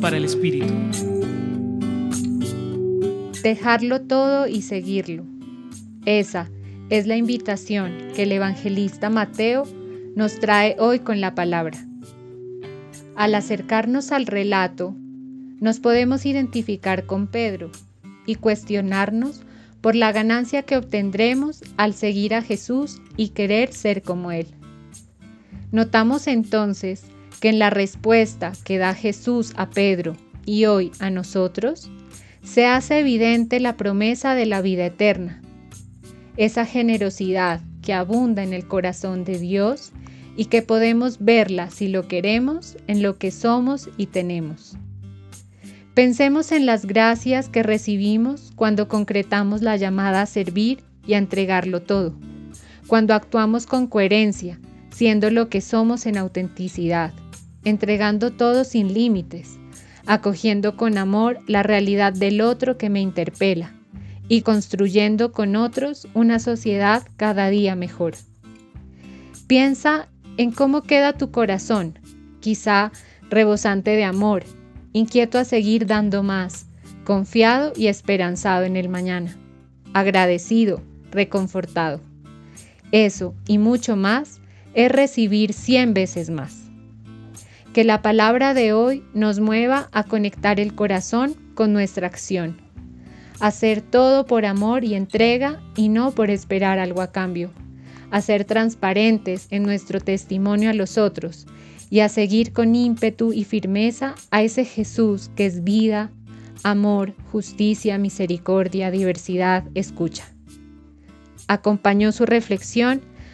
Para el Espíritu. Dejarlo todo y seguirlo. Esa es la invitación que el evangelista Mateo nos trae hoy con la palabra. Al acercarnos al relato, nos podemos identificar con Pedro y cuestionarnos por la ganancia que obtendremos al seguir a Jesús y querer ser como Él. Notamos entonces que en la respuesta que da Jesús a Pedro y hoy a nosotros, se hace evidente la promesa de la vida eterna, esa generosidad que abunda en el corazón de Dios y que podemos verla si lo queremos en lo que somos y tenemos. Pensemos en las gracias que recibimos cuando concretamos la llamada a servir y a entregarlo todo, cuando actuamos con coherencia, siendo lo que somos en autenticidad, entregando todo sin límites, acogiendo con amor la realidad del otro que me interpela y construyendo con otros una sociedad cada día mejor. Piensa en cómo queda tu corazón, quizá rebosante de amor, inquieto a seguir dando más, confiado y esperanzado en el mañana, agradecido, reconfortado. Eso y mucho más es recibir cien veces más. Que la palabra de hoy nos mueva a conectar el corazón con nuestra acción, hacer todo por amor y entrega y no por esperar algo a cambio, a ser transparentes en nuestro testimonio a los otros y a seguir con ímpetu y firmeza a ese Jesús que es vida, amor, justicia, misericordia, diversidad, escucha. Acompañó su reflexión